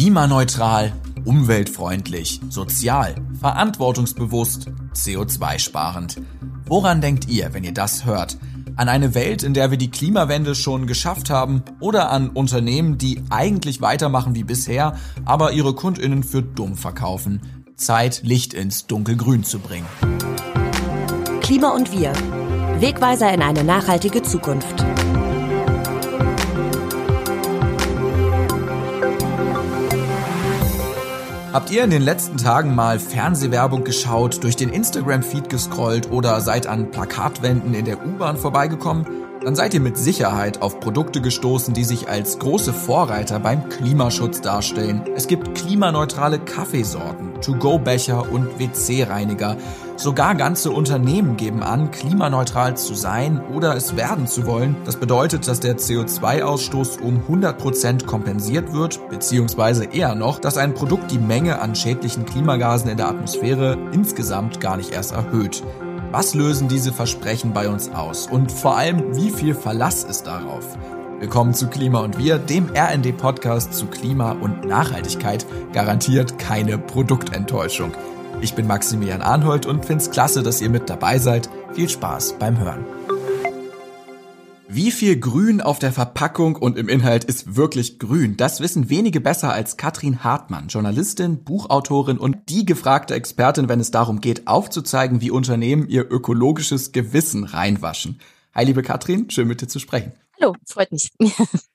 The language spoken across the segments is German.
Klimaneutral, umweltfreundlich, sozial, verantwortungsbewusst, CO2-sparend. Woran denkt ihr, wenn ihr das hört? An eine Welt, in der wir die Klimawende schon geschafft haben oder an Unternehmen, die eigentlich weitermachen wie bisher, aber ihre Kundinnen für dumm verkaufen? Zeit, Licht ins Dunkelgrün zu bringen. Klima und wir. Wegweiser in eine nachhaltige Zukunft. Habt ihr in den letzten Tagen mal Fernsehwerbung geschaut, durch den Instagram-Feed gescrollt oder seid an Plakatwänden in der U-Bahn vorbeigekommen? Dann seid ihr mit Sicherheit auf Produkte gestoßen, die sich als große Vorreiter beim Klimaschutz darstellen. Es gibt klimaneutrale Kaffeesorten, To-Go-Becher und WC-Reiniger. Sogar ganze Unternehmen geben an, klimaneutral zu sein oder es werden zu wollen. Das bedeutet, dass der CO2-Ausstoß um 100% kompensiert wird, beziehungsweise eher noch, dass ein Produkt die Menge an schädlichen Klimagasen in der Atmosphäre insgesamt gar nicht erst erhöht. Was lösen diese Versprechen bei uns aus? Und vor allem, wie viel Verlass ist darauf? Willkommen zu Klima und Wir, dem RND-Podcast zu Klima und Nachhaltigkeit. Garantiert keine Produktenttäuschung. Ich bin Maximilian Arnhold und find's klasse, dass ihr mit dabei seid. Viel Spaß beim Hören. Wie viel Grün auf der Verpackung und im Inhalt ist wirklich grün? Das wissen wenige besser als Katrin Hartmann, Journalistin, Buchautorin und die gefragte Expertin, wenn es darum geht, aufzuzeigen, wie Unternehmen ihr ökologisches Gewissen reinwaschen. Hi, liebe Katrin, schön mit dir zu sprechen. Hallo, freut mich.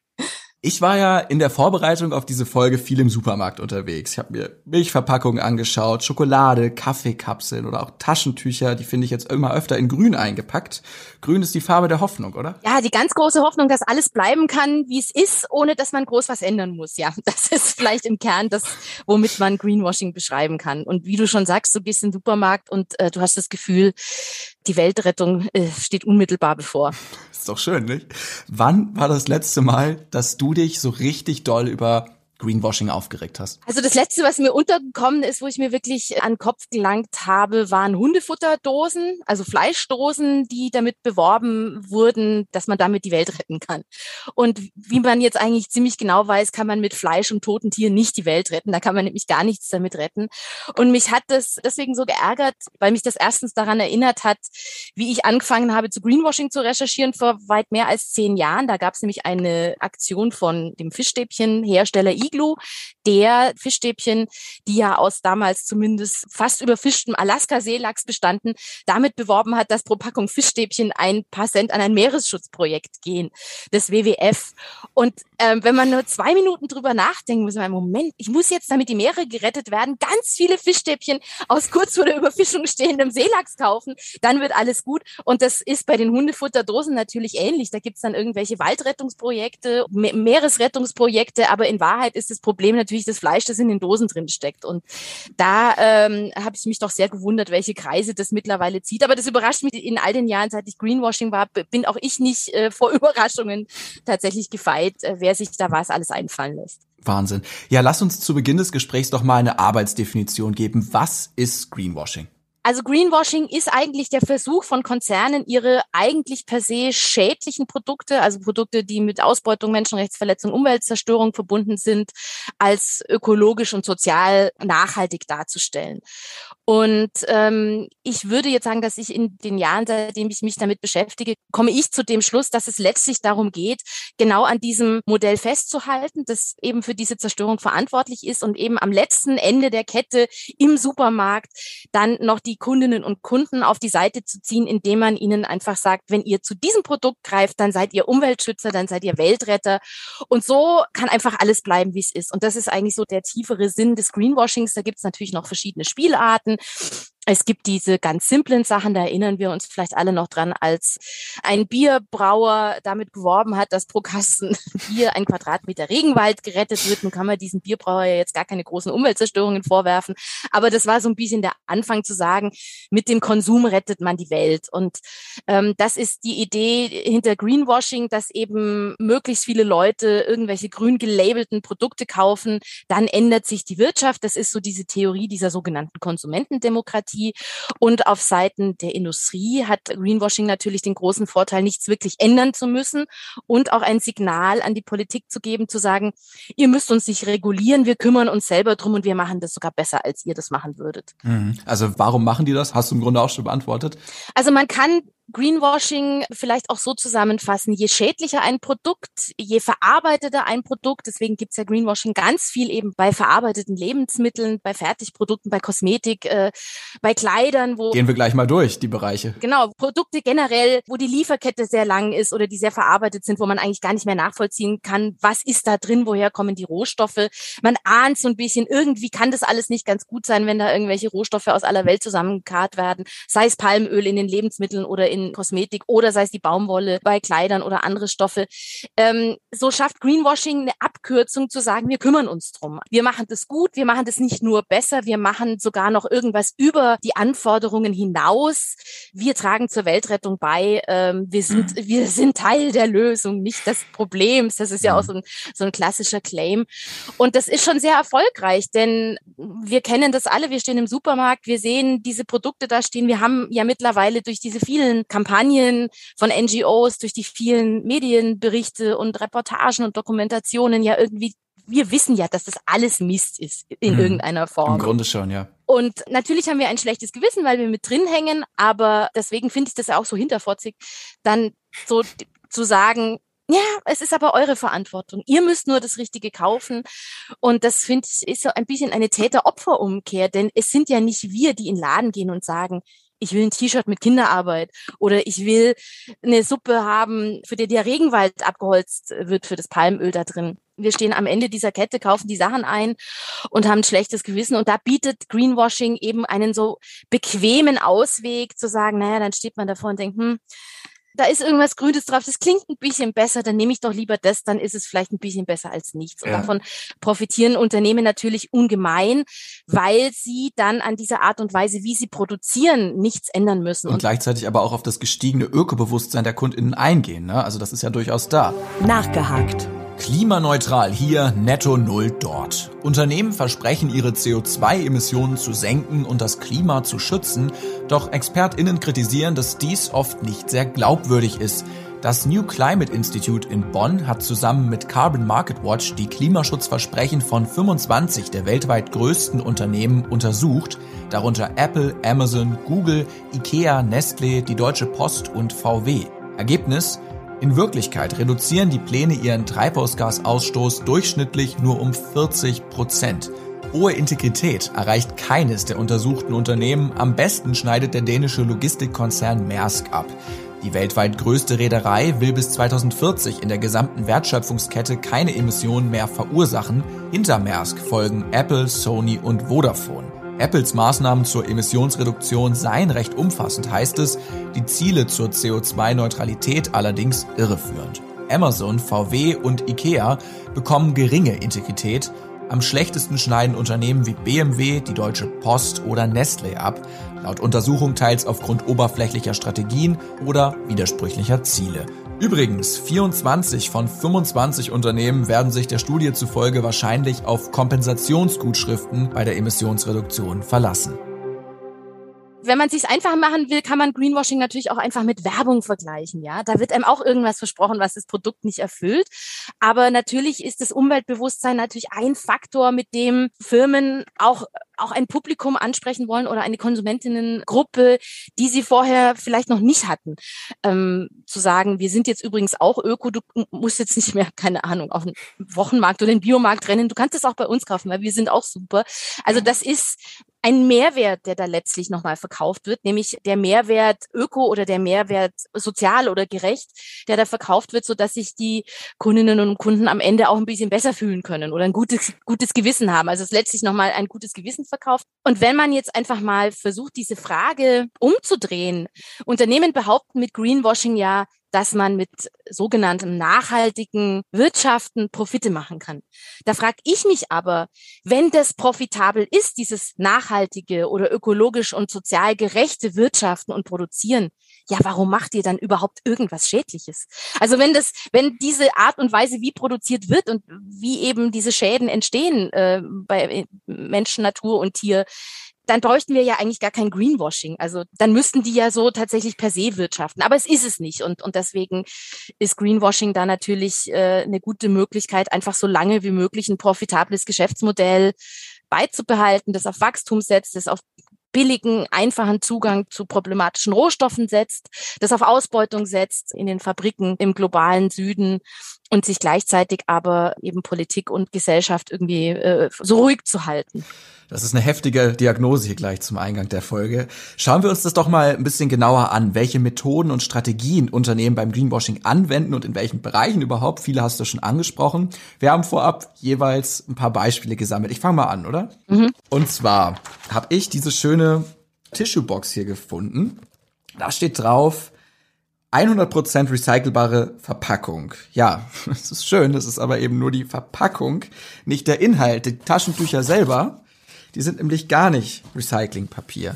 Ich war ja in der Vorbereitung auf diese Folge viel im Supermarkt unterwegs. Ich habe mir Milchverpackungen angeschaut, Schokolade, Kaffeekapseln oder auch Taschentücher. Die finde ich jetzt immer öfter in Grün eingepackt. Grün ist die Farbe der Hoffnung, oder? Ja, die ganz große Hoffnung, dass alles bleiben kann, wie es ist, ohne dass man groß was ändern muss. Ja, das ist vielleicht im Kern das, womit man Greenwashing beschreiben kann. Und wie du schon sagst, du gehst in den Supermarkt und äh, du hast das Gefühl, die Weltrettung äh, steht unmittelbar bevor. Ist doch schön, nicht? Wann war das letzte Mal, dass du dich so richtig doll über Greenwashing aufgeregt hast? Also das letzte, was mir untergekommen ist, wo ich mir wirklich an den Kopf gelangt habe, waren Hundefutterdosen, also Fleischdosen, die damit beworben wurden, dass man damit die Welt retten kann. Und wie man jetzt eigentlich ziemlich genau weiß, kann man mit Fleisch und toten Tieren nicht die Welt retten. Da kann man nämlich gar nichts damit retten. Und mich hat das deswegen so geärgert, weil mich das erstens daran erinnert hat, wie ich angefangen habe, zu Greenwashing zu recherchieren vor weit mehr als zehn Jahren. Da gab es nämlich eine Aktion von dem Fischstäbchenhersteller Iglu, der Fischstäbchen, die ja aus damals zumindest fast überfischtem Alaska-Seelachs bestanden, damit beworben hat, dass pro Packung Fischstäbchen ein paar Cent an ein Meeresschutzprojekt gehen, des WWF. Und ähm, wenn man nur zwei Minuten drüber nachdenkt, muss man, Moment, ich muss jetzt, damit die Meere gerettet werden, ganz viele Fischstäbchen aus kurz vor der Überfischung stehendem Seelachs kaufen, dann wird alles gut. Und das ist bei den Hundefutterdosen natürlich ähnlich. Da gibt's dann irgendwelche Waldrettungsprojekte, Me Meeresrettungsprojekte, aber in Wahrheit ist das Problem natürlich das Fleisch, das in den Dosen drin steckt. Und da ähm, habe ich mich doch sehr gewundert, welche Kreise das mittlerweile zieht. Aber das überrascht mich in all den Jahren, seit ich Greenwashing war, bin auch ich nicht äh, vor Überraschungen tatsächlich gefeit, äh, wer sich da was alles einfallen lässt. Wahnsinn. Ja, lass uns zu Beginn des Gesprächs doch mal eine Arbeitsdefinition geben. Was ist Greenwashing? Also Greenwashing ist eigentlich der Versuch von Konzernen, ihre eigentlich per se schädlichen Produkte, also Produkte, die mit Ausbeutung, Menschenrechtsverletzung, Umweltzerstörung verbunden sind, als ökologisch und sozial nachhaltig darzustellen. Und ähm, ich würde jetzt sagen, dass ich in den Jahren, seitdem ich mich damit beschäftige, komme ich zu dem Schluss, dass es letztlich darum geht, genau an diesem Modell festzuhalten, das eben für diese Zerstörung verantwortlich ist und eben am letzten Ende der Kette im Supermarkt dann noch die Kundinnen und Kunden auf die Seite zu ziehen, indem man ihnen einfach sagt, wenn ihr zu diesem Produkt greift, dann seid ihr Umweltschützer, dann seid ihr Weltretter. Und so kann einfach alles bleiben, wie es ist. Und das ist eigentlich so der tiefere Sinn des Greenwashings. Da gibt es natürlich noch verschiedene Spielarten. Es gibt diese ganz simplen Sachen, da erinnern wir uns vielleicht alle noch dran, als ein Bierbrauer damit geworben hat, dass pro Kasten Bier ein Quadratmeter Regenwald gerettet wird. Nun kann man diesen Bierbrauer ja jetzt gar keine großen Umweltzerstörungen vorwerfen. Aber das war so ein bisschen der Anfang zu sagen, mit dem Konsum rettet man die Welt. Und ähm, das ist die Idee hinter Greenwashing, dass eben möglichst viele Leute irgendwelche grün gelabelten Produkte kaufen. Dann ändert sich die Wirtschaft. Das ist so diese Theorie dieser sogenannten Konsumentendemokratie. Bürokratie. Und auf Seiten der Industrie hat Greenwashing natürlich den großen Vorteil, nichts wirklich ändern zu müssen und auch ein Signal an die Politik zu geben, zu sagen, ihr müsst uns nicht regulieren, wir kümmern uns selber drum und wir machen das sogar besser, als ihr das machen würdet. Mhm. Also warum machen die das? Hast du im Grunde auch schon beantwortet. Also man kann Greenwashing vielleicht auch so zusammenfassen, je schädlicher ein Produkt, je verarbeiteter ein Produkt, deswegen gibt's ja Greenwashing ganz viel eben bei verarbeiteten Lebensmitteln, bei Fertigprodukten, bei Kosmetik, äh, bei Kleidern, wo. Gehen wir gleich mal durch, die Bereiche. Genau, Produkte generell, wo die Lieferkette sehr lang ist oder die sehr verarbeitet sind, wo man eigentlich gar nicht mehr nachvollziehen kann, was ist da drin, woher kommen die Rohstoffe. Man ahnt so ein bisschen, irgendwie kann das alles nicht ganz gut sein, wenn da irgendwelche Rohstoffe aus aller Welt zusammengekarrt werden, sei es Palmöl in den Lebensmitteln oder in Kosmetik oder sei es die Baumwolle bei Kleidern oder andere Stoffe. Ähm, so schafft Greenwashing eine Abkürzung zu sagen, wir kümmern uns drum. Wir machen das gut, wir machen das nicht nur besser, wir machen sogar noch irgendwas über die Anforderungen hinaus. Wir tragen zur Weltrettung bei. Ähm, wir sind, mhm. wir sind Teil der Lösung, nicht des Problems. Das ist ja auch mhm. so ein, so ein klassischer Claim. Und das ist schon sehr erfolgreich, denn wir kennen das alle. Wir stehen im Supermarkt, wir sehen diese Produkte da stehen. Wir haben ja mittlerweile durch diese vielen Kampagnen von NGOs, durch die vielen Medienberichte und Reportagen und Dokumentationen ja irgendwie wir wissen ja, dass das alles Mist ist in hm, irgendeiner Form. Im Grunde schon, ja. Und natürlich haben wir ein schlechtes Gewissen, weil wir mit drin hängen, aber deswegen finde ich das auch so hinterfotzig, dann so zu sagen, ja, es ist aber eure Verantwortung. Ihr müsst nur das Richtige kaufen. Und das finde ich ist so ein bisschen eine Täter-Opfer-Umkehr, denn es sind ja nicht wir, die in den Laden gehen und sagen, ich will ein T-Shirt mit Kinderarbeit oder ich will eine Suppe haben, für die der Regenwald abgeholzt wird für das Palmöl da drin. Wir stehen am Ende dieser Kette, kaufen die Sachen ein und haben ein schlechtes Gewissen. Und da bietet Greenwashing eben einen so bequemen Ausweg zu sagen, naja, dann steht man davor und denkt, hm, da ist irgendwas Grünes drauf, das klingt ein bisschen besser, dann nehme ich doch lieber das, dann ist es vielleicht ein bisschen besser als nichts. Und ja. davon profitieren Unternehmen natürlich ungemein, weil sie dann an dieser Art und Weise, wie sie produzieren, nichts ändern müssen. Und, und gleichzeitig aber auch auf das gestiegene Ökobewusstsein der KundInnen eingehen. Ne? Also das ist ja durchaus da. Nachgehakt. Klimaneutral hier, netto null dort. Unternehmen versprechen ihre CO2-Emissionen zu senken und das Klima zu schützen, doch ExpertInnen kritisieren, dass dies oft nicht sehr glaubwürdig ist. Das New Climate Institute in Bonn hat zusammen mit Carbon Market Watch die Klimaschutzversprechen von 25 der weltweit größten Unternehmen untersucht, darunter Apple, Amazon, Google, IKEA, Nestle, die Deutsche Post und VW. Ergebnis? In Wirklichkeit reduzieren die Pläne ihren Treibhausgasausstoß durchschnittlich nur um 40 Prozent. Hohe Integrität erreicht keines der untersuchten Unternehmen. Am besten schneidet der dänische Logistikkonzern Maersk ab. Die weltweit größte Reederei will bis 2040 in der gesamten Wertschöpfungskette keine Emissionen mehr verursachen. Hinter Maersk folgen Apple, Sony und Vodafone. Apples Maßnahmen zur Emissionsreduktion seien recht umfassend, heißt es, die Ziele zur CO2-Neutralität allerdings irreführend. Amazon, VW und IKEA bekommen geringe Integrität. Am schlechtesten schneiden Unternehmen wie BMW, die Deutsche Post oder Nestle ab, laut Untersuchung teils aufgrund oberflächlicher Strategien oder widersprüchlicher Ziele. Übrigens, 24 von 25 Unternehmen werden sich der Studie zufolge wahrscheinlich auf Kompensationsgutschriften bei der Emissionsreduktion verlassen wenn man sich einfach machen will, kann man Greenwashing natürlich auch einfach mit Werbung vergleichen. Ja, da wird einem auch irgendwas versprochen, was das Produkt nicht erfüllt. Aber natürlich ist das Umweltbewusstsein natürlich ein Faktor, mit dem Firmen auch auch ein Publikum ansprechen wollen oder eine Konsumentinnengruppe, die sie vorher vielleicht noch nicht hatten. Ähm, zu sagen, wir sind jetzt übrigens auch Öko, du musst jetzt nicht mehr, keine Ahnung, auf den Wochenmarkt oder den Biomarkt rennen, du kannst es auch bei uns kaufen, weil wir sind auch super. Also das ist ein Mehrwert, der da letztlich nochmal verkauft wird, nämlich der Mehrwert Öko oder der Mehrwert sozial oder gerecht, der da verkauft wird, so dass sich die Kundinnen und Kunden am Ende auch ein bisschen besser fühlen können oder ein gutes, gutes Gewissen haben. Also es ist letztlich nochmal ein gutes Gewissen verkauft. Und wenn man jetzt einfach mal versucht, diese Frage umzudrehen, Unternehmen behaupten mit Greenwashing ja, dass man mit sogenanntem nachhaltigen Wirtschaften Profite machen kann. Da frage ich mich aber, wenn das profitabel ist, dieses nachhaltige oder ökologisch und sozial gerechte Wirtschaften und Produzieren, ja, warum macht ihr dann überhaupt irgendwas Schädliches? Also wenn das, wenn diese Art und Weise, wie produziert wird und wie eben diese Schäden entstehen äh, bei Menschen, Natur und Tier, dann bräuchten wir ja eigentlich gar kein Greenwashing. Also dann müssten die ja so tatsächlich per se wirtschaften. Aber es ist es nicht. Und, und deswegen ist Greenwashing da natürlich äh, eine gute Möglichkeit, einfach so lange wie möglich ein profitables Geschäftsmodell beizubehalten, das auf Wachstum setzt, das auf billigen, einfachen Zugang zu problematischen Rohstoffen setzt, das auf Ausbeutung setzt in den Fabriken im globalen Süden und sich gleichzeitig aber eben Politik und Gesellschaft irgendwie äh, so ruhig zu halten. Das ist eine heftige Diagnose hier gleich zum Eingang der Folge. Schauen wir uns das doch mal ein bisschen genauer an, welche Methoden und Strategien Unternehmen beim Greenwashing anwenden und in welchen Bereichen überhaupt. Viele hast du schon angesprochen. Wir haben vorab jeweils ein paar Beispiele gesammelt. Ich fange mal an, oder? Mhm. Und zwar habe ich diese schöne Tissue-Box hier gefunden. Da steht drauf, 100% recycelbare Verpackung. Ja, das ist schön, das ist aber eben nur die Verpackung, nicht der Inhalt. Die Taschentücher selber die sind nämlich gar nicht Recyclingpapier.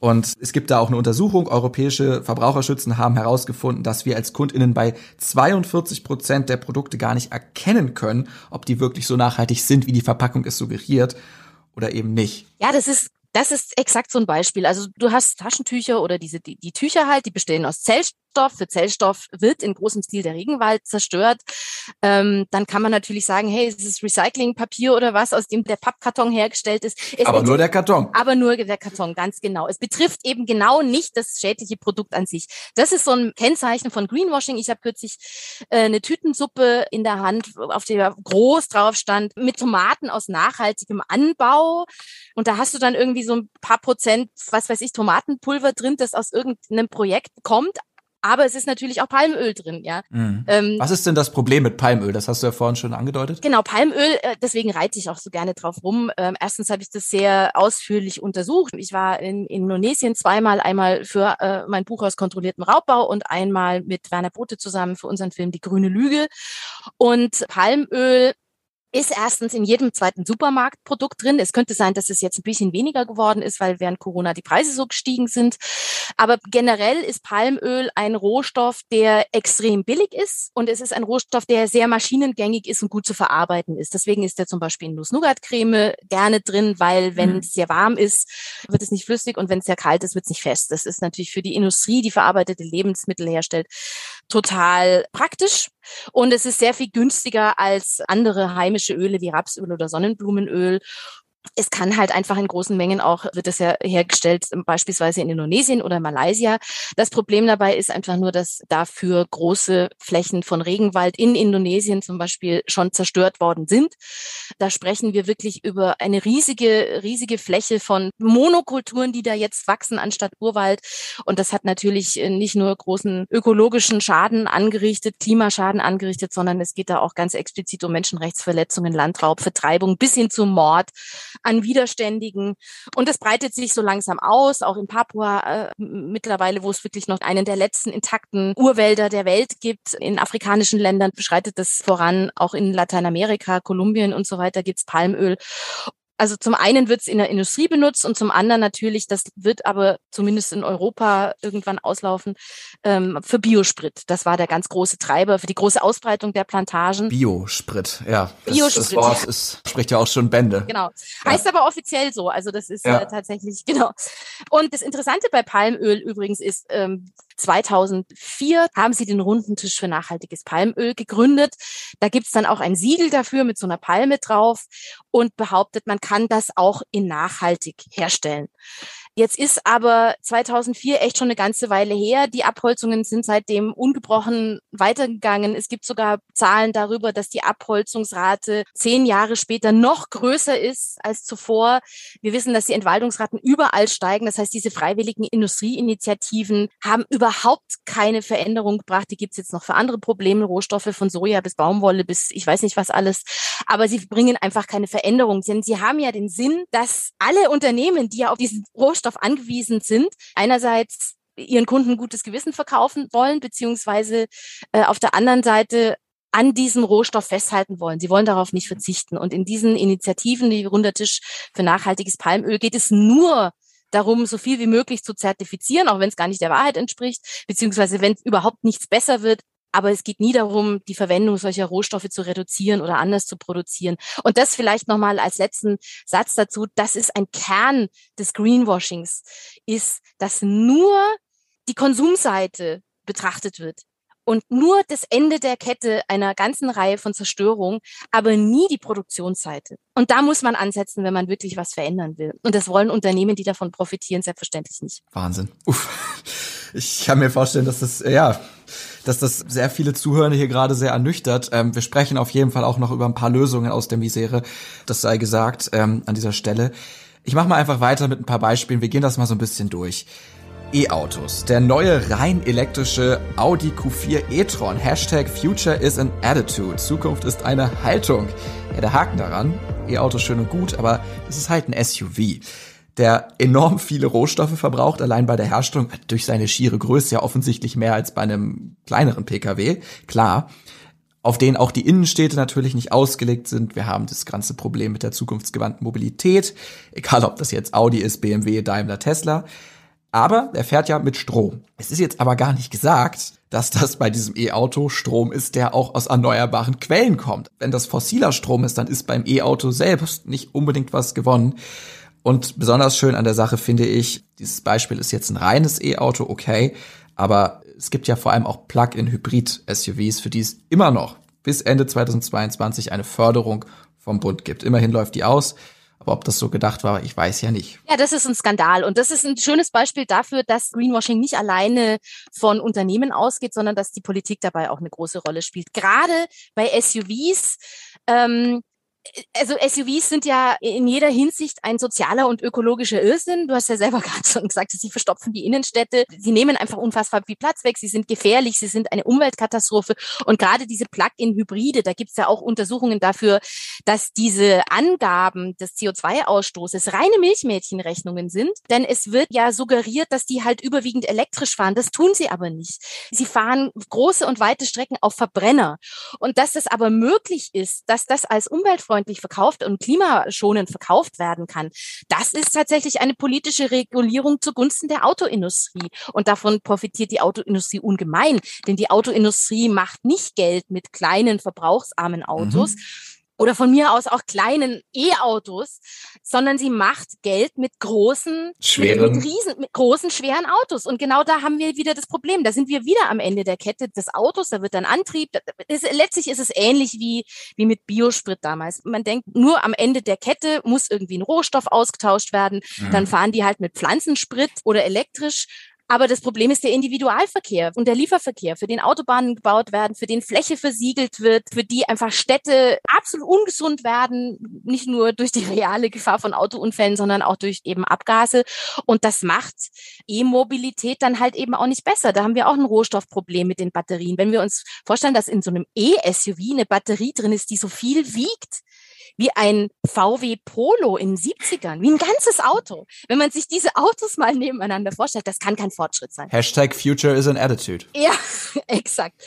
Und es gibt da auch eine Untersuchung. Europäische Verbraucherschützen haben herausgefunden, dass wir als KundInnen bei 42 Prozent der Produkte gar nicht erkennen können, ob die wirklich so nachhaltig sind, wie die Verpackung es suggeriert oder eben nicht. Ja, das ist das ist exakt so ein Beispiel. Also du hast Taschentücher oder diese die, die Tücher halt, die bestehen aus Zell, Zellstoff. Für Zellstoff wird in großem Stil der Regenwald zerstört. Ähm, dann kann man natürlich sagen, hey, es ist Recyclingpapier oder was, aus dem der Pappkarton hergestellt ist. Es aber nur der Karton. Aber nur der Karton, ganz genau. Es betrifft eben genau nicht das schädliche Produkt an sich. Das ist so ein Kennzeichen von Greenwashing. Ich habe kürzlich äh, eine Tütensuppe in der Hand, auf der groß drauf stand, mit Tomaten aus nachhaltigem Anbau. Und da hast du dann irgendwie so ein paar Prozent, was weiß ich, Tomatenpulver drin, das aus irgendeinem Projekt kommt, aber es ist natürlich auch Palmöl drin, ja. Mhm. Ähm, Was ist denn das Problem mit Palmöl? Das hast du ja vorhin schon angedeutet. Genau, Palmöl, äh, deswegen reite ich auch so gerne drauf rum. Ähm, erstens habe ich das sehr ausführlich untersucht. Ich war in, in Indonesien zweimal, einmal für äh, mein Buch aus kontrolliertem Raubbau und einmal mit Werner Bote zusammen für unseren Film Die grüne Lüge. Und Palmöl ist erstens in jedem zweiten Supermarktprodukt drin. Es könnte sein, dass es jetzt ein bisschen weniger geworden ist, weil während Corona die Preise so gestiegen sind. Aber generell ist Palmöl ein Rohstoff, der extrem billig ist und es ist ein Rohstoff, der sehr maschinengängig ist und gut zu verarbeiten ist. Deswegen ist er zum Beispiel in Nuss-Nougat-Creme gerne drin, weil wenn mhm. es sehr warm ist, wird es nicht flüssig und wenn es sehr kalt ist, wird es nicht fest. Das ist natürlich für die Industrie, die verarbeitete Lebensmittel herstellt, total praktisch. Und es ist sehr viel günstiger als andere heimische Öle wie Rapsöl oder Sonnenblumenöl es kann halt einfach in großen Mengen auch, wird es ja hergestellt, beispielsweise in Indonesien oder Malaysia. Das Problem dabei ist einfach nur, dass dafür große Flächen von Regenwald in Indonesien zum Beispiel schon zerstört worden sind. Da sprechen wir wirklich über eine riesige, riesige Fläche von Monokulturen, die da jetzt wachsen anstatt Urwald. Und das hat natürlich nicht nur großen ökologischen Schaden angerichtet, Klimaschaden angerichtet, sondern es geht da auch ganz explizit um Menschenrechtsverletzungen, Landraub, Vertreibung bis hin zum Mord an Widerständigen. Und das breitet sich so langsam aus, auch in Papua äh, mittlerweile, wo es wirklich noch einen der letzten intakten Urwälder der Welt gibt. In afrikanischen Ländern beschreitet das voran, auch in Lateinamerika, Kolumbien und so weiter gibt's Palmöl. Also zum einen wird es in der Industrie benutzt und zum anderen natürlich, das wird aber zumindest in Europa irgendwann auslaufen, ähm, für Biosprit. Das war der ganz große Treiber für die große Ausbreitung der Plantagen. Biosprit, ja. Das, Biosprit. Das Wort ist, spricht ja auch schon Bände. Genau. Heißt ja. aber offiziell so. Also das ist ja. äh, tatsächlich, genau. Und das Interessante bei Palmöl übrigens ist, ähm, 2004 haben sie den runden Tisch für nachhaltiges Palmöl gegründet. Da gibt's dann auch ein Siegel dafür mit so einer Palme drauf und behauptet, man kann das auch in nachhaltig herstellen. Jetzt ist aber 2004 echt schon eine ganze Weile her. Die Abholzungen sind seitdem ungebrochen weitergegangen. Es gibt sogar Zahlen darüber, dass die Abholzungsrate zehn Jahre später noch größer ist als zuvor. Wir wissen, dass die Entwaldungsraten überall steigen. Das heißt, diese freiwilligen Industrieinitiativen haben überhaupt keine Veränderung gebracht. Die gibt's jetzt noch für andere Probleme, Rohstoffe von Soja bis Baumwolle bis ich weiß nicht was alles. Aber sie bringen einfach keine Veränderung. Denn sie haben ja den Sinn, dass alle Unternehmen, die ja auf diesen Rohstoff angewiesen sind. Einerseits ihren Kunden gutes Gewissen verkaufen wollen, beziehungsweise äh, auf der anderen Seite an diesem Rohstoff festhalten wollen. Sie wollen darauf nicht verzichten. Und in diesen Initiativen, wie Runder Tisch für nachhaltiges Palmöl, geht es nur darum, so viel wie möglich zu zertifizieren, auch wenn es gar nicht der Wahrheit entspricht, beziehungsweise wenn überhaupt nichts besser wird, aber es geht nie darum, die Verwendung solcher Rohstoffe zu reduzieren oder anders zu produzieren. Und das vielleicht nochmal als letzten Satz dazu, das ist ein Kern des Greenwashings, ist, dass nur die Konsumseite betrachtet wird und nur das Ende der Kette einer ganzen Reihe von Zerstörungen, aber nie die Produktionsseite. Und da muss man ansetzen, wenn man wirklich was verändern will. Und das wollen Unternehmen, die davon profitieren, selbstverständlich nicht. Wahnsinn. Uff. Ich kann mir vorstellen, dass das, ja, dass das sehr viele Zuhörer hier gerade sehr ernüchtert. Ähm, wir sprechen auf jeden Fall auch noch über ein paar Lösungen aus der Misere. Das sei gesagt ähm, an dieser Stelle. Ich mache mal einfach weiter mit ein paar Beispielen. Wir gehen das mal so ein bisschen durch. E-Autos. Der neue rein elektrische Audi Q4 e-tron. Hashtag Future is an Attitude. Zukunft ist eine Haltung. Ja, der Haken daran. E-Auto schön und gut, aber es ist halt ein SUV der enorm viele Rohstoffe verbraucht, allein bei der Herstellung, durch seine schiere Größe ja offensichtlich mehr als bei einem kleineren Pkw, klar, auf denen auch die Innenstädte natürlich nicht ausgelegt sind. Wir haben das ganze Problem mit der zukunftsgewandten Mobilität, egal ob das jetzt Audi ist, BMW, Daimler, Tesla. Aber er fährt ja mit Strom. Es ist jetzt aber gar nicht gesagt, dass das bei diesem E-Auto Strom ist, der auch aus erneuerbaren Quellen kommt. Wenn das fossiler Strom ist, dann ist beim E-Auto selbst nicht unbedingt was gewonnen. Und besonders schön an der Sache finde ich, dieses Beispiel ist jetzt ein reines E-Auto, okay, aber es gibt ja vor allem auch Plug-in-Hybrid-SUVs, für die es immer noch bis Ende 2022 eine Förderung vom Bund gibt. Immerhin läuft die aus. Aber ob das so gedacht war, ich weiß ja nicht. Ja, das ist ein Skandal. Und das ist ein schönes Beispiel dafür, dass Greenwashing nicht alleine von Unternehmen ausgeht, sondern dass die Politik dabei auch eine große Rolle spielt. Gerade bei SUVs. Ähm, also SUVs sind ja in jeder Hinsicht ein sozialer und ökologischer Irrsinn. Du hast ja selber gerade schon gesagt, sie verstopfen die Innenstädte. Sie nehmen einfach unfassbar viel Platz weg. Sie sind gefährlich. Sie sind eine Umweltkatastrophe. Und gerade diese Plug-in-Hybride, da gibt's ja auch Untersuchungen dafür, dass diese Angaben des CO2-Ausstoßes reine Milchmädchenrechnungen sind. Denn es wird ja suggeriert, dass die halt überwiegend elektrisch fahren. Das tun sie aber nicht. Sie fahren große und weite Strecken auf Verbrenner. Und dass es aber möglich ist, dass das als Umwelt umweltfreundlich verkauft und klimaschonend verkauft werden kann, das ist tatsächlich eine politische Regulierung zugunsten der Autoindustrie. Und davon profitiert die Autoindustrie ungemein, denn die Autoindustrie macht nicht Geld mit kleinen, verbrauchsarmen Autos. Mhm oder von mir aus auch kleinen E-Autos, sondern sie macht Geld mit großen, schweren. Mit, riesen, mit großen, schweren Autos. Und genau da haben wir wieder das Problem. Da sind wir wieder am Ende der Kette des Autos. Da wird dann Antrieb. Ist, letztlich ist es ähnlich wie, wie mit Biosprit damals. Man denkt, nur am Ende der Kette muss irgendwie ein Rohstoff ausgetauscht werden. Mhm. Dann fahren die halt mit Pflanzensprit oder elektrisch. Aber das Problem ist der Individualverkehr und der Lieferverkehr, für den Autobahnen gebaut werden, für den Fläche versiegelt wird, für die einfach Städte absolut ungesund werden, nicht nur durch die reale Gefahr von Autounfällen, sondern auch durch eben Abgase. Und das macht E-Mobilität dann halt eben auch nicht besser. Da haben wir auch ein Rohstoffproblem mit den Batterien. Wenn wir uns vorstellen, dass in so einem E-SUV eine Batterie drin ist, die so viel wiegt, wie ein VW Polo in den 70ern, wie ein ganzes Auto. Wenn man sich diese Autos mal nebeneinander vorstellt, das kann kein Fortschritt sein. Hashtag Future is an Attitude. Ja, exakt.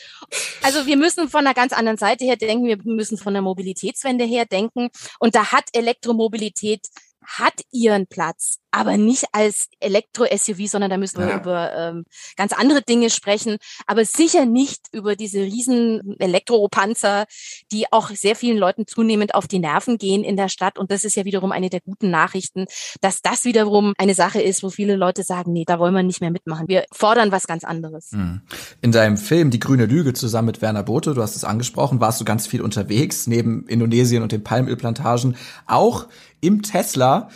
Also wir müssen von einer ganz anderen Seite her denken, wir müssen von der Mobilitätswende her denken. Und da hat Elektromobilität hat ihren Platz, aber nicht als Elektro-SUV, sondern da müssen wir ja. über ähm, ganz andere Dinge sprechen, aber sicher nicht über diese riesen Elektropanzer, die auch sehr vielen Leuten zunehmend auf die Nerven gehen in der Stadt. Und das ist ja wiederum eine der guten Nachrichten, dass das wiederum eine Sache ist, wo viele Leute sagen, nee, da wollen wir nicht mehr mitmachen. Wir fordern was ganz anderes. Hm. In deinem Film Die grüne Lüge zusammen mit Werner Bote, du hast es angesprochen, warst du ganz viel unterwegs, neben Indonesien und den Palmölplantagen, auch im Tesla,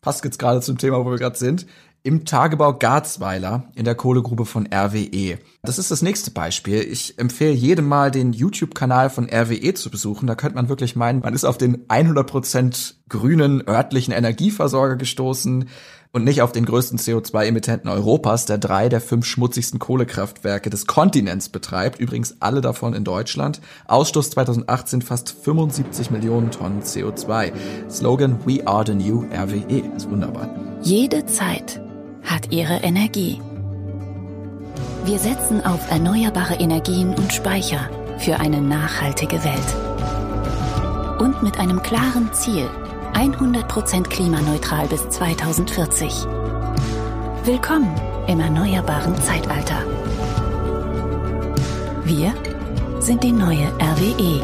passt jetzt gerade zum Thema, wo wir gerade sind, im Tagebau Garzweiler in der Kohlegrube von RWE. Das ist das nächste Beispiel. Ich empfehle jedem mal den YouTube-Kanal von RWE zu besuchen. Da könnte man wirklich meinen, man ist auf den 100% grünen örtlichen Energieversorger gestoßen und nicht auf den größten CO2-Emittenten Europas, der drei der fünf schmutzigsten Kohlekraftwerke des Kontinents betreibt. Übrigens alle davon in Deutschland. Ausstoß 2018 fast 75 Millionen Tonnen CO2. Slogan We are the new RWE. Ist wunderbar. Jede Zeit hat ihre Energie. Wir setzen auf erneuerbare Energien und Speicher für eine nachhaltige Welt. Und mit einem klaren Ziel, 100% klimaneutral bis 2040. Willkommen im erneuerbaren Zeitalter. Wir sind die neue RWE.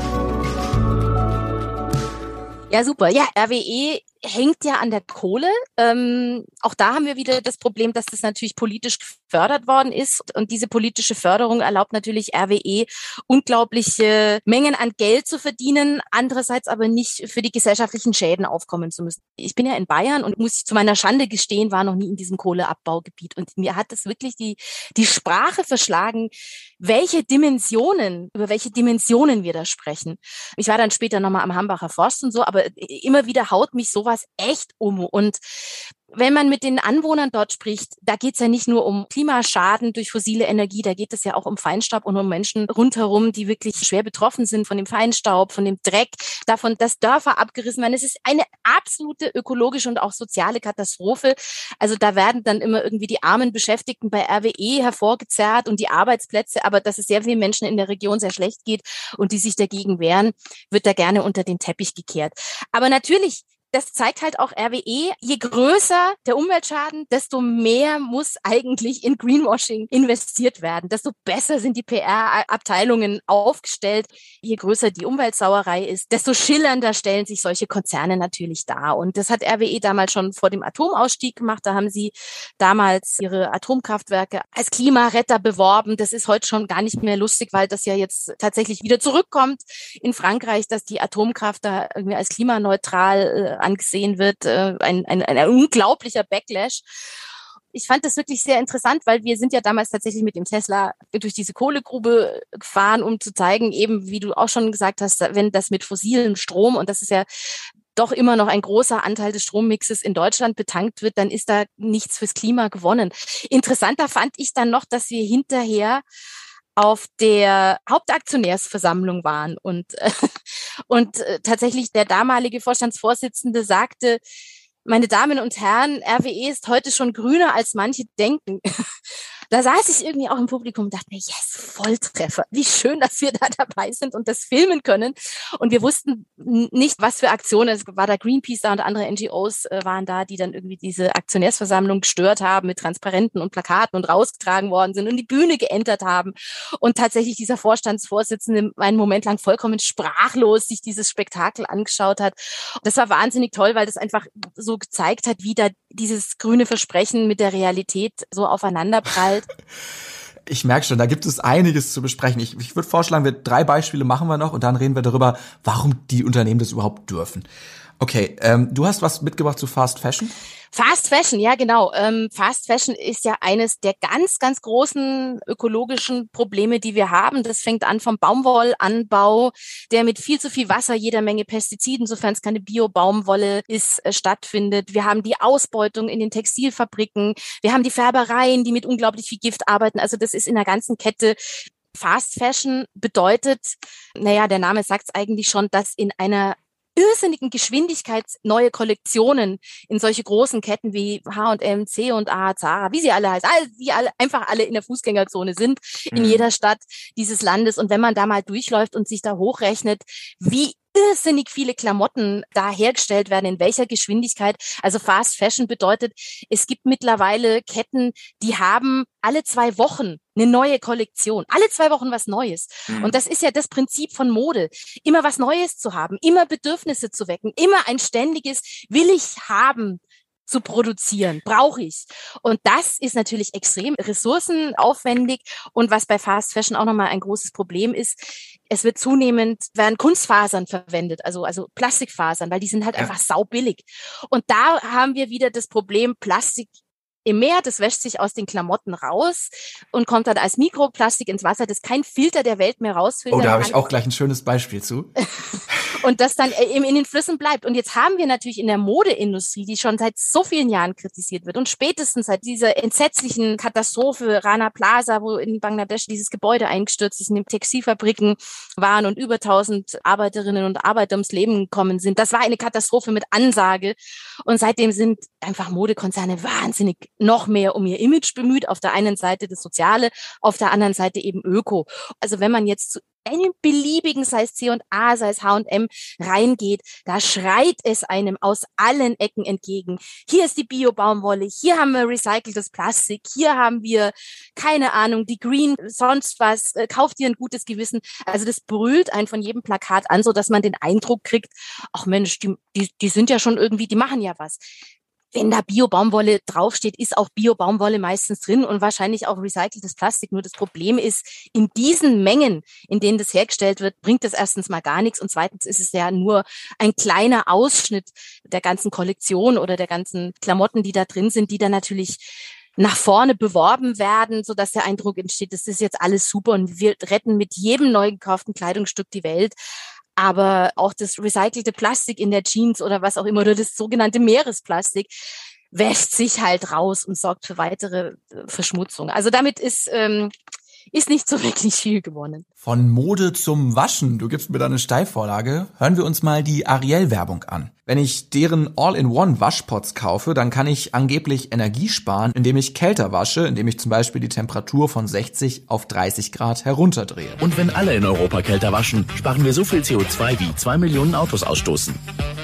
Ja, super. Ja, RWE hängt ja an der Kohle. Ähm, auch da haben wir wieder das Problem, dass das natürlich politisch gefördert worden ist. Und diese politische Förderung erlaubt natürlich RWE unglaubliche Mengen an Geld zu verdienen, andererseits aber nicht für die gesellschaftlichen Schäden aufkommen zu müssen. Ich bin ja in Bayern und muss zu meiner Schande gestehen, war noch nie in diesem Kohleabbaugebiet. Und mir hat das wirklich die, die Sprache verschlagen, welche Dimensionen, über welche Dimensionen wir da sprechen. Ich war dann später nochmal am Hambacher Forst und so, aber immer wieder haut mich sowas echt um. Und wenn man mit den Anwohnern dort spricht, da geht es ja nicht nur um Klimaschaden durch fossile Energie, da geht es ja auch um Feinstaub und um Menschen rundherum, die wirklich schwer betroffen sind von dem Feinstaub, von dem Dreck, davon, dass Dörfer abgerissen werden. Es ist eine absolute ökologische und auch soziale Katastrophe. Also da werden dann immer irgendwie die armen Beschäftigten bei RWE hervorgezerrt und die Arbeitsplätze, aber dass es sehr vielen Menschen in der Region sehr schlecht geht und die sich dagegen wehren, wird da gerne unter den Teppich gekehrt. Aber natürlich das zeigt halt auch RWE, je größer der Umweltschaden, desto mehr muss eigentlich in Greenwashing investiert werden, desto besser sind die PR-Abteilungen aufgestellt. Je größer die Umweltsauerei ist, desto schillernder stellen sich solche Konzerne natürlich dar. Und das hat RWE damals schon vor dem Atomausstieg gemacht. Da haben sie damals ihre Atomkraftwerke als Klimaretter beworben. Das ist heute schon gar nicht mehr lustig, weil das ja jetzt tatsächlich wieder zurückkommt in Frankreich, dass die Atomkraft da irgendwie als klimaneutral äh, angesehen wird, äh, ein, ein, ein unglaublicher Backlash ich fand das wirklich sehr interessant, weil wir sind ja damals tatsächlich mit dem Tesla durch diese Kohlegrube gefahren, um zu zeigen, eben wie du auch schon gesagt hast, wenn das mit fossilem Strom und das ist ja doch immer noch ein großer Anteil des Strommixes in Deutschland betankt wird, dann ist da nichts fürs Klima gewonnen. Interessanter fand ich dann noch, dass wir hinterher auf der Hauptaktionärsversammlung waren und, und äh, tatsächlich der damalige Vorstandsvorsitzende sagte, meine Damen und Herren, RWE ist heute schon grüner als manche denken. da saß ich irgendwie auch im Publikum und dachte mir, yes, Volltreffer. Wie schön, dass wir da dabei sind und das filmen können. Und wir wussten nicht, was für Aktionen. Es war da Greenpeace da und andere NGOs äh, waren da, die dann irgendwie diese Aktionärsversammlung gestört haben mit Transparenten und Plakaten und rausgetragen worden sind und die Bühne geentert haben. Und tatsächlich dieser Vorstandsvorsitzende einen Moment lang vollkommen sprachlos sich dieses Spektakel angeschaut hat. Das war wahnsinnig toll, weil das einfach so gezeigt hat, wie da dieses grüne Versprechen mit der Realität so aufeinanderprallt ich merke schon, da gibt es einiges zu besprechen. Ich, ich würde vorschlagen, wir drei Beispiele machen wir noch und dann reden wir darüber, warum die Unternehmen das überhaupt dürfen. Okay, ähm, du hast was mitgebracht zu Fast Fashion? Fast Fashion, ja genau. Ähm, Fast Fashion ist ja eines der ganz, ganz großen ökologischen Probleme, die wir haben. Das fängt an vom Baumwollanbau, der mit viel zu viel Wasser, jeder Menge Pestiziden, sofern es keine Bio-Baumwolle ist, äh, stattfindet. Wir haben die Ausbeutung in den Textilfabriken. Wir haben die Färbereien, die mit unglaublich viel Gift arbeiten. Also das ist in der ganzen Kette Fast Fashion bedeutet, naja, der Name sagt es eigentlich schon, dass in einer irrsinnigen Geschwindigkeit neue Kollektionen in solche großen Ketten wie H&M, C und A, Zara, wie sie alle heißen, all, die alle einfach alle in der Fußgängerzone sind in mhm. jeder Stadt dieses Landes. Und wenn man da mal durchläuft und sich da hochrechnet, wie irrsinnig viele Klamotten da hergestellt werden, in welcher Geschwindigkeit. Also Fast Fashion bedeutet, es gibt mittlerweile Ketten, die haben alle zwei Wochen eine neue Kollektion, alle zwei Wochen was Neues. Mhm. Und das ist ja das Prinzip von Mode, immer was Neues zu haben, immer Bedürfnisse zu wecken, immer ein ständiges will ich haben zu produzieren, brauche ich. Und das ist natürlich extrem ressourcenaufwendig. Und was bei Fast Fashion auch nochmal ein großes Problem ist, es wird zunehmend, werden Kunstfasern verwendet, also, also Plastikfasern, weil die sind halt ja. einfach saubillig. Und da haben wir wieder das Problem, Plastik im Meer, das wäscht sich aus den Klamotten raus und kommt dann als Mikroplastik ins Wasser, das kein Filter der Welt mehr rausfiltern Oh, da habe ich auch gleich ein schönes Beispiel zu. und das dann äh, eben in den Flüssen bleibt. Und jetzt haben wir natürlich in der Modeindustrie, die schon seit so vielen Jahren kritisiert wird und spätestens seit dieser entsetzlichen Katastrophe Rana Plaza, wo in Bangladesch dieses Gebäude eingestürzt ist, in den Textilfabriken waren und über 1000 Arbeiterinnen und Arbeiter ums Leben gekommen sind. Das war eine Katastrophe mit Ansage. Und seitdem sind einfach Modekonzerne wahnsinnig noch mehr um ihr Image bemüht. Auf der einen Seite das Soziale, auf der anderen Seite eben Öko. Also wenn man jetzt einen beliebigen, sei es C&A, sei es H&M, reingeht, da schreit es einem aus allen Ecken entgegen. Hier ist die Bio-Baumwolle, hier haben wir recyceltes Plastik, hier haben wir, keine Ahnung, die Green, sonst was, äh, kauft ihr ein gutes Gewissen. Also das brüllt einen von jedem Plakat an, so dass man den Eindruck kriegt, ach Mensch, die, die, die sind ja schon irgendwie, die machen ja was wenn da Bio-Baumwolle draufsteht, ist auch Bio-Baumwolle meistens drin und wahrscheinlich auch recyceltes Plastik. Nur das Problem ist, in diesen Mengen, in denen das hergestellt wird, bringt das erstens mal gar nichts und zweitens ist es ja nur ein kleiner Ausschnitt der ganzen Kollektion oder der ganzen Klamotten, die da drin sind, die dann natürlich nach vorne beworben werden, so dass der Eindruck entsteht, das ist jetzt alles super und wir retten mit jedem neu gekauften Kleidungsstück die Welt. Aber auch das recycelte Plastik in der Jeans oder was auch immer, oder das sogenannte Meeresplastik, wäscht sich halt raus und sorgt für weitere äh, Verschmutzung. Also damit ist, ähm, ist nicht so wirklich viel gewonnen. Von Mode zum Waschen, du gibst mir da eine Steilvorlage. Hören wir uns mal die Ariel-Werbung an. Wenn ich deren All-in-One Waschpots kaufe, dann kann ich angeblich Energie sparen, indem ich kälter wasche, indem ich zum Beispiel die Temperatur von 60 auf 30 Grad herunterdrehe. Und wenn alle in Europa kälter waschen, sparen wir so viel CO2 wie zwei Millionen Autos ausstoßen.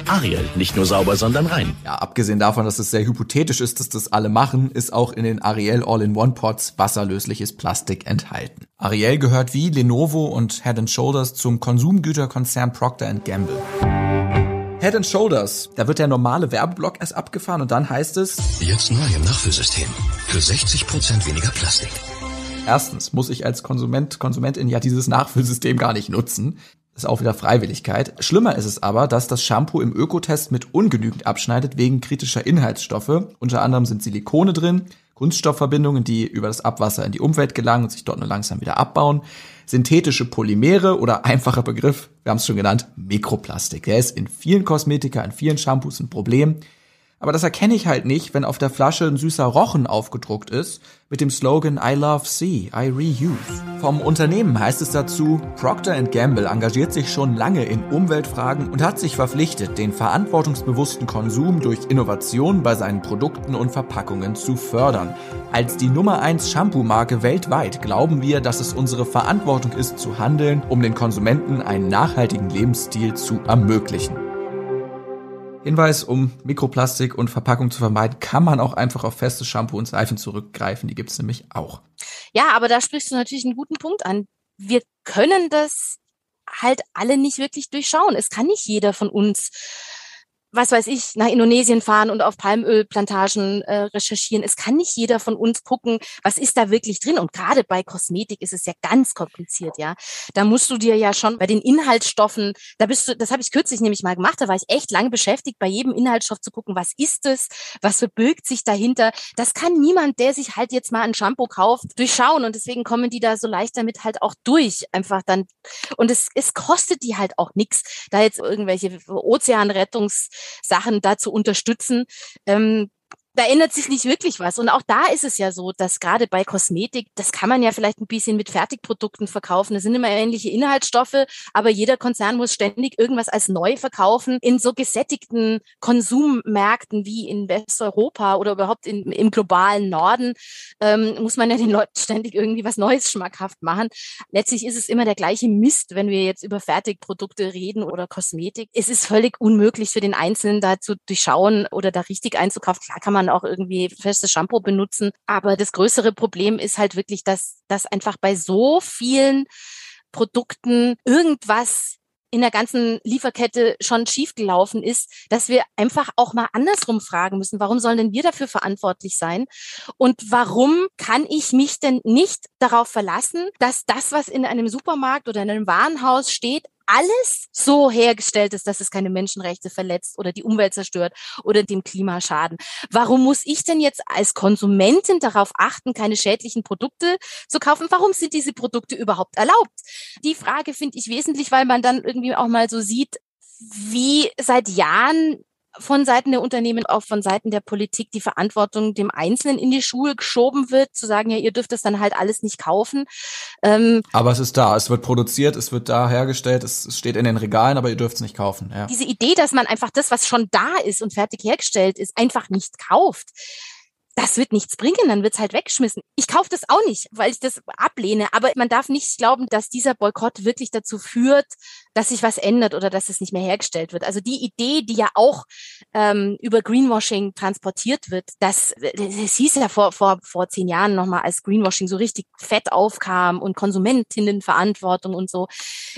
Ariel, nicht nur sauber, sondern rein. Ja, abgesehen davon, dass es sehr hypothetisch ist, dass das alle machen, ist auch in den Ariel All-in-One Pots wasserlösliches Plastik enthalten. Ariel gehört wie Lenovo und Head Shoulders zum Konsumgüterkonzern Procter Gamble. Head Shoulders, da wird der normale Werbeblock erst abgefahren und dann heißt es Jetzt neu im Nachfüllsystem. Für 60% weniger Plastik. Erstens muss ich als Konsument, Konsumentin ja dieses Nachfüllsystem gar nicht nutzen. Das ist auch wieder Freiwilligkeit. Schlimmer ist es aber, dass das Shampoo im Ökotest mit ungenügend abschneidet wegen kritischer Inhaltsstoffe. Unter anderem sind Silikone drin, Kunststoffverbindungen, die über das Abwasser in die Umwelt gelangen und sich dort nur langsam wieder abbauen, synthetische Polymere oder einfacher Begriff, wir haben es schon genannt, Mikroplastik. Der ist in vielen Kosmetika, in vielen Shampoos ein Problem. Aber das erkenne ich halt nicht, wenn auf der Flasche ein süßer Rochen aufgedruckt ist mit dem Slogan I love sea, I reuse. Vom Unternehmen heißt es dazu, Procter Gamble engagiert sich schon lange in Umweltfragen und hat sich verpflichtet, den verantwortungsbewussten Konsum durch Innovation bei seinen Produkten und Verpackungen zu fördern. Als die Nummer 1 Shampoo-Marke weltweit glauben wir, dass es unsere Verantwortung ist zu handeln, um den Konsumenten einen nachhaltigen Lebensstil zu ermöglichen. Hinweis, um Mikroplastik und Verpackung zu vermeiden, kann man auch einfach auf festes Shampoo und Seifen zurückgreifen. Die gibt's nämlich auch. Ja, aber da sprichst du natürlich einen guten Punkt an. Wir können das halt alle nicht wirklich durchschauen. Es kann nicht jeder von uns was weiß ich, nach Indonesien fahren und auf Palmölplantagen äh, recherchieren. Es kann nicht jeder von uns gucken, was ist da wirklich drin. Und gerade bei Kosmetik ist es ja ganz kompliziert, ja. Da musst du dir ja schon bei den Inhaltsstoffen, da bist du, das habe ich kürzlich nämlich mal gemacht, da war ich echt lange beschäftigt, bei jedem Inhaltsstoff zu gucken, was ist es, was verbirgt sich dahinter. Das kann niemand, der sich halt jetzt mal ein Shampoo kauft, durchschauen. Und deswegen kommen die da so leicht damit halt auch durch. Einfach dann. Und es, es kostet die halt auch nichts, da jetzt irgendwelche Ozeanrettungs Sachen da zu unterstützen. Ähm, da ändert sich nicht wirklich was. Und auch da ist es ja so, dass gerade bei Kosmetik, das kann man ja vielleicht ein bisschen mit Fertigprodukten verkaufen. Das sind immer ähnliche Inhaltsstoffe, aber jeder Konzern muss ständig irgendwas als neu verkaufen. In so gesättigten Konsummärkten wie in Westeuropa oder überhaupt in, im globalen Norden ähm, muss man ja den Leuten ständig irgendwie was Neues schmackhaft machen. Letztlich ist es immer der gleiche Mist, wenn wir jetzt über Fertigprodukte reden oder Kosmetik. Es ist völlig unmöglich für den Einzelnen da zu durchschauen oder da richtig einzukaufen. Klar kann man auch irgendwie festes Shampoo benutzen. Aber das größere Problem ist halt wirklich, dass, dass einfach bei so vielen Produkten irgendwas in der ganzen Lieferkette schon schiefgelaufen ist, dass wir einfach auch mal andersrum fragen müssen, warum sollen denn wir dafür verantwortlich sein? Und warum kann ich mich denn nicht darauf verlassen, dass das, was in einem Supermarkt oder in einem Warenhaus steht, alles so hergestellt ist, dass es keine Menschenrechte verletzt oder die Umwelt zerstört oder dem Klima schaden. Warum muss ich denn jetzt als Konsumentin darauf achten, keine schädlichen Produkte zu kaufen? Warum sind diese Produkte überhaupt erlaubt? Die Frage finde ich wesentlich, weil man dann irgendwie auch mal so sieht, wie seit Jahren von Seiten der Unternehmen, auch von Seiten der Politik die Verantwortung dem Einzelnen in die Schuhe geschoben wird, zu sagen, ja, ihr dürft es dann halt alles nicht kaufen. Ähm, aber es ist da, es wird produziert, es wird da hergestellt, es, steht in den Regalen, aber ihr dürft es nicht kaufen. Ja. Diese Idee, dass man einfach das, was schon da ist und fertig hergestellt ist, einfach nicht kauft das wird nichts bringen, dann wird's halt weggeschmissen. Ich kaufe das auch nicht, weil ich das ablehne. Aber man darf nicht glauben, dass dieser Boykott wirklich dazu führt, dass sich was ändert oder dass es nicht mehr hergestellt wird. Also die Idee, die ja auch ähm, über Greenwashing transportiert wird, das, das hieß ja vor, vor, vor zehn Jahren nochmal, als Greenwashing so richtig fett aufkam und Konsumentinnenverantwortung und so.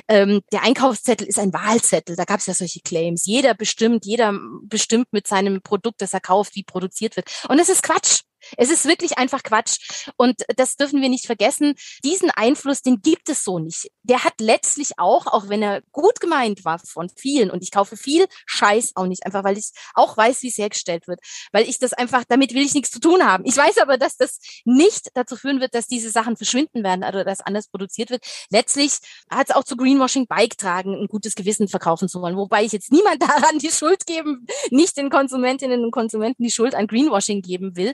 Ähm, der Einkaufszettel ist ein Wahlzettel. Da gab es ja solche Claims. Jeder bestimmt, jeder bestimmt mit seinem Produkt, das er kauft, wie produziert wird. Und es ist Quatsch. Es ist wirklich einfach Quatsch. Und das dürfen wir nicht vergessen. Diesen Einfluss, den gibt es so nicht. Der hat letztlich auch, auch wenn er gut gemeint war von vielen, und ich kaufe viel Scheiß auch nicht, einfach weil ich auch weiß, wie es hergestellt wird. Weil ich das einfach, damit will ich nichts zu tun haben. Ich weiß aber, dass das nicht dazu führen wird, dass diese Sachen verschwinden werden oder dass anders produziert wird. Letztlich hat es auch zu Greenwashing beigetragen, ein gutes Gewissen verkaufen zu wollen. Wobei ich jetzt niemand daran die Schuld geben, nicht den Konsumentinnen und Konsumenten die Schuld an Greenwashing geben will.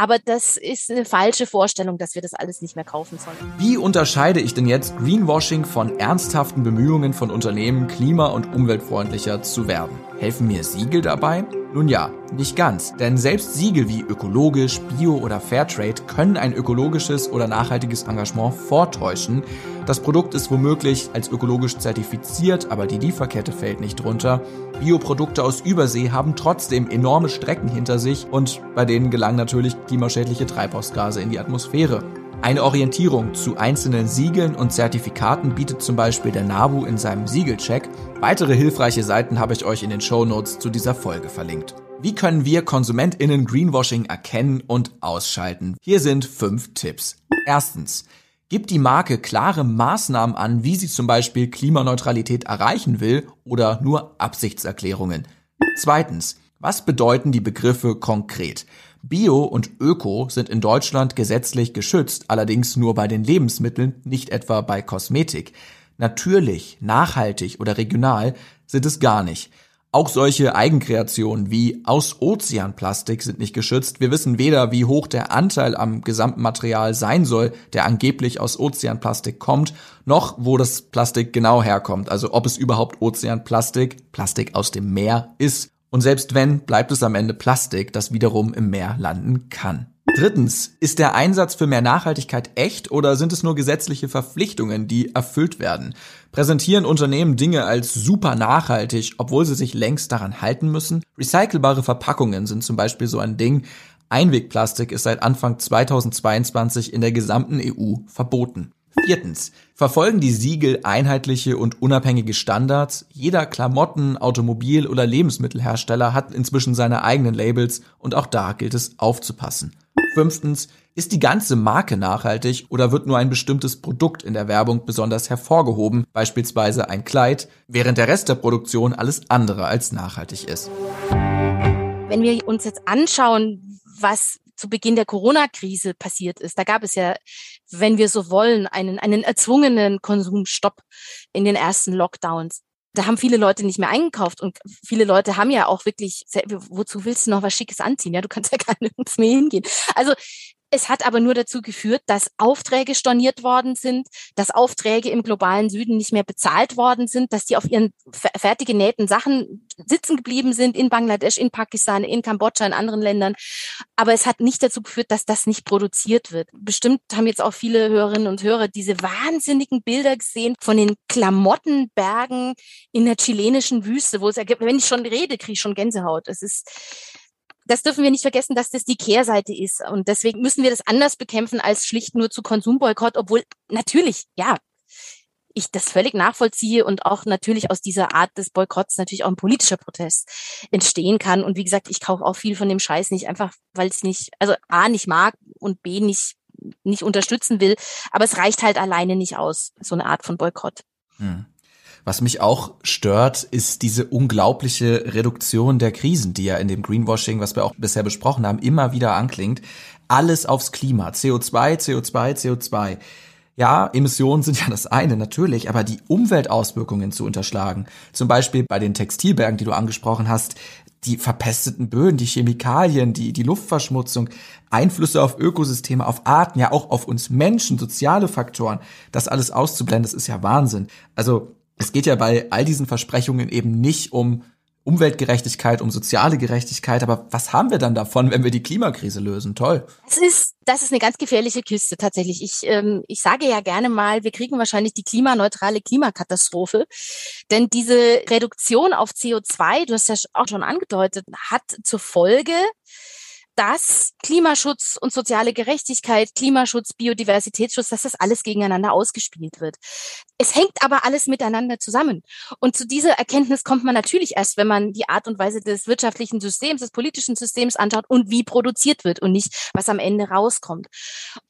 Aber das ist eine falsche Vorstellung, dass wir das alles nicht mehr kaufen sollen. Wie unterscheide ich denn jetzt Greenwashing von ernsthaften Bemühungen von Unternehmen, klima- und umweltfreundlicher zu werden? Helfen mir Siegel dabei? Nun ja, nicht ganz, denn selbst Siegel wie ökologisch, bio oder Fairtrade können ein ökologisches oder nachhaltiges Engagement vortäuschen. Das Produkt ist womöglich als ökologisch zertifiziert, aber die Lieferkette fällt nicht drunter. Bioprodukte aus Übersee haben trotzdem enorme Strecken hinter sich und bei denen gelangen natürlich klimaschädliche Treibhausgase in die Atmosphäre. Eine Orientierung zu einzelnen Siegeln und Zertifikaten bietet zum Beispiel der NABU in seinem Siegelcheck. Weitere hilfreiche Seiten habe ich euch in den Show Notes zu dieser Folge verlinkt. Wie können wir KonsumentInnen Greenwashing erkennen und ausschalten? Hier sind fünf Tipps. Erstens. Gibt die Marke klare Maßnahmen an, wie sie zum Beispiel Klimaneutralität erreichen will oder nur Absichtserklärungen? Zweitens. Was bedeuten die Begriffe konkret? Bio und Öko sind in Deutschland gesetzlich geschützt, allerdings nur bei den Lebensmitteln, nicht etwa bei Kosmetik. Natürlich, nachhaltig oder regional sind es gar nicht. Auch solche Eigenkreationen wie aus Ozeanplastik sind nicht geschützt. Wir wissen weder, wie hoch der Anteil am gesamten Material sein soll, der angeblich aus Ozeanplastik kommt, noch wo das Plastik genau herkommt. Also ob es überhaupt Ozeanplastik, Plastik aus dem Meer ist. Und selbst wenn, bleibt es am Ende Plastik, das wiederum im Meer landen kann. Drittens, ist der Einsatz für mehr Nachhaltigkeit echt oder sind es nur gesetzliche Verpflichtungen, die erfüllt werden? Präsentieren Unternehmen Dinge als super nachhaltig, obwohl sie sich längst daran halten müssen? Recycelbare Verpackungen sind zum Beispiel so ein Ding. Einwegplastik ist seit Anfang 2022 in der gesamten EU verboten. Viertens. Verfolgen die Siegel einheitliche und unabhängige Standards? Jeder Klamotten-, Automobil- oder Lebensmittelhersteller hat inzwischen seine eigenen Labels und auch da gilt es aufzupassen. Fünftens. Ist die ganze Marke nachhaltig oder wird nur ein bestimmtes Produkt in der Werbung besonders hervorgehoben, beispielsweise ein Kleid, während der Rest der Produktion alles andere als nachhaltig ist? Wenn wir uns jetzt anschauen, was zu Beginn der Corona-Krise passiert ist. Da gab es ja, wenn wir so wollen, einen, einen erzwungenen Konsumstopp in den ersten Lockdowns. Da haben viele Leute nicht mehr eingekauft und viele Leute haben ja auch wirklich, wozu willst du noch was Schickes anziehen? Ja, du kannst ja gar nirgends mehr hingehen. Also es hat aber nur dazu geführt, dass Aufträge storniert worden sind, dass Aufträge im globalen Süden nicht mehr bezahlt worden sind, dass die auf ihren fertig genähten Sachen sitzen geblieben sind in Bangladesch, in Pakistan, in Kambodscha, in anderen Ländern. Aber es hat nicht dazu geführt, dass das nicht produziert wird. Bestimmt haben jetzt auch viele Hörerinnen und Hörer diese wahnsinnigen Bilder gesehen von den Klamottenbergen in der chilenischen Wüste, wo es wenn ich schon rede, kriege ich schon Gänsehaut. Es ist das dürfen wir nicht vergessen, dass das die Kehrseite ist. Und deswegen müssen wir das anders bekämpfen als schlicht nur zu Konsumboykott, obwohl natürlich, ja, ich das völlig nachvollziehe und auch natürlich aus dieser Art des Boykotts natürlich auch ein politischer Protest entstehen kann. Und wie gesagt, ich kaufe auch viel von dem Scheiß nicht einfach, weil es nicht, also A nicht mag und B nicht, nicht unterstützen will. Aber es reicht halt alleine nicht aus, so eine Art von Boykott. Hm. Was mich auch stört, ist diese unglaubliche Reduktion der Krisen, die ja in dem Greenwashing, was wir auch bisher besprochen haben, immer wieder anklingt. Alles aufs Klima. CO2, CO2, CO2. Ja, Emissionen sind ja das eine, natürlich, aber die Umweltauswirkungen zu unterschlagen, zum Beispiel bei den Textilbergen, die du angesprochen hast, die verpesteten Böden, die Chemikalien, die, die Luftverschmutzung, Einflüsse auf Ökosysteme, auf Arten, ja auch auf uns Menschen, soziale Faktoren, das alles auszublenden, das ist ja Wahnsinn. Also es geht ja bei all diesen Versprechungen eben nicht um Umweltgerechtigkeit, um soziale Gerechtigkeit. Aber was haben wir dann davon, wenn wir die Klimakrise lösen? Toll. Das ist, das ist eine ganz gefährliche Kiste tatsächlich. Ich, ähm, ich sage ja gerne mal, wir kriegen wahrscheinlich die klimaneutrale Klimakatastrophe. Denn diese Reduktion auf CO2, du hast ja auch schon angedeutet, hat zur Folge, dass Klimaschutz und soziale Gerechtigkeit, Klimaschutz, Biodiversitätsschutz, dass das alles gegeneinander ausgespielt wird. Es hängt aber alles miteinander zusammen. Und zu dieser Erkenntnis kommt man natürlich erst, wenn man die Art und Weise des wirtschaftlichen Systems, des politischen Systems anschaut und wie produziert wird und nicht, was am Ende rauskommt.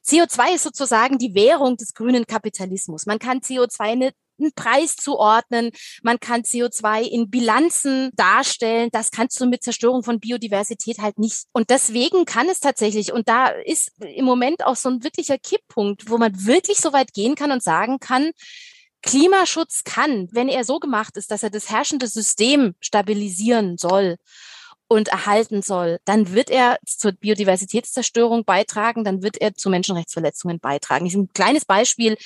CO2 ist sozusagen die Währung des grünen Kapitalismus. Man kann CO2 nicht einen Preis zuordnen. Man kann CO2 in Bilanzen darstellen. Das kannst du mit Zerstörung von Biodiversität halt nicht. Und deswegen kann es tatsächlich, und da ist im Moment auch so ein wirklicher Kipppunkt, wo man wirklich so weit gehen kann und sagen kann, Klimaschutz kann, wenn er so gemacht ist, dass er das herrschende System stabilisieren soll und erhalten soll, dann wird er zur Biodiversitätszerstörung beitragen, dann wird er zu Menschenrechtsverletzungen beitragen. Ich ein kleines Beispiel,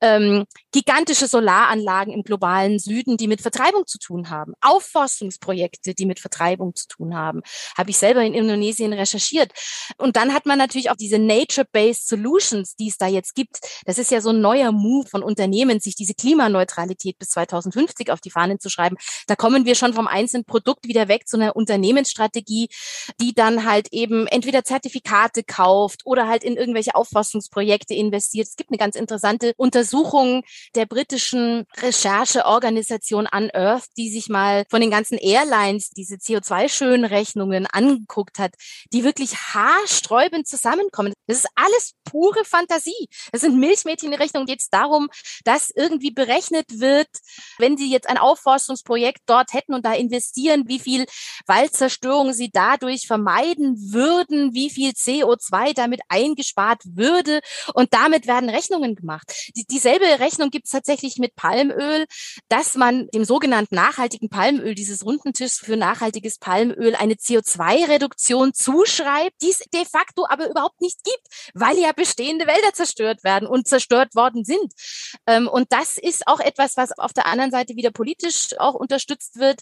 ähm, gigantische Solaranlagen im globalen Süden, die mit Vertreibung zu tun haben, Aufforstungsprojekte, die mit Vertreibung zu tun haben, habe ich selber in Indonesien recherchiert. Und dann hat man natürlich auch diese Nature-Based Solutions, die es da jetzt gibt. Das ist ja so ein neuer Move von Unternehmen, sich diese Klimaneutralität bis 2050 auf die Fahnen zu schreiben. Da kommen wir schon vom einzelnen Produkt wieder weg zu einer Unternehmens Strategie, die dann halt eben entweder Zertifikate kauft oder halt in irgendwelche Aufforstungsprojekte investiert. Es gibt eine ganz interessante Untersuchung der britischen Rechercheorganisation Unearth, die sich mal von den ganzen Airlines diese CO2-Schönrechnungen angeguckt hat, die wirklich haarsträubend zusammenkommen. Das ist alles pure Fantasie. Das sind Milchmädchenrechnungen. Geht es darum, dass irgendwie berechnet wird, wenn sie jetzt ein Aufforstungsprojekt dort hätten und da investieren, wie viel Waldzerstörung Zerstörung sie dadurch vermeiden würden, wie viel CO2 damit eingespart würde. Und damit werden Rechnungen gemacht. Die, dieselbe Rechnung gibt es tatsächlich mit Palmöl, dass man dem sogenannten nachhaltigen Palmöl, dieses Rundentisch für nachhaltiges Palmöl, eine CO2-Reduktion zuschreibt, die es de facto aber überhaupt nicht gibt, weil ja bestehende Wälder zerstört werden und zerstört worden sind. Ähm, und das ist auch etwas, was auf der anderen Seite wieder politisch auch unterstützt wird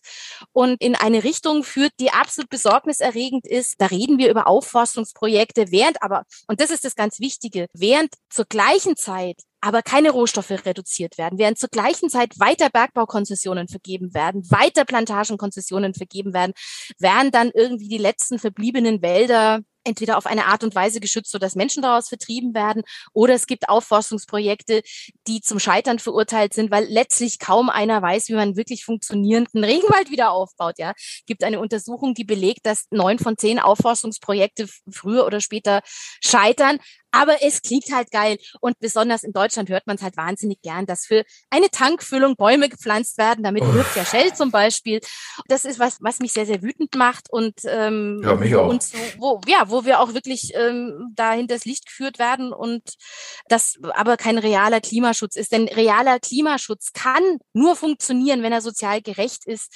und in eine Richtung führt, die absolut absolut besorgniserregend ist, da reden wir über Aufforstungsprojekte, während aber, und das ist das ganz Wichtige, während zur gleichen Zeit aber keine Rohstoffe reduziert werden, während zur gleichen Zeit weiter Bergbaukonzessionen vergeben werden, weiter Plantagenkonzessionen vergeben werden, werden dann irgendwie die letzten verbliebenen Wälder entweder auf eine Art und Weise geschützt, sodass Menschen daraus vertrieben werden, oder es gibt Aufforstungsprojekte, die zum Scheitern verurteilt sind, weil letztlich kaum einer weiß, wie man wirklich funktionierenden Regenwald wieder aufbaut. Ja, gibt eine Untersuchung, die belegt, dass neun von zehn Aufforstungsprojekte früher oder später scheitern. Aber es klingt halt geil. Und besonders in Deutschland hört man es halt wahnsinnig gern, dass für eine Tankfüllung Bäume gepflanzt werden. Damit oh. wirkt ja Shell zum Beispiel. Das ist was, was mich sehr, sehr wütend macht. Und, ähm, ja, mich auch. und so, wo, ja, wo wir auch wirklich ähm, da hinters Licht geführt werden und das aber kein realer Klimaschutz ist. Denn realer Klimaschutz kann nur funktionieren, wenn er sozial gerecht ist.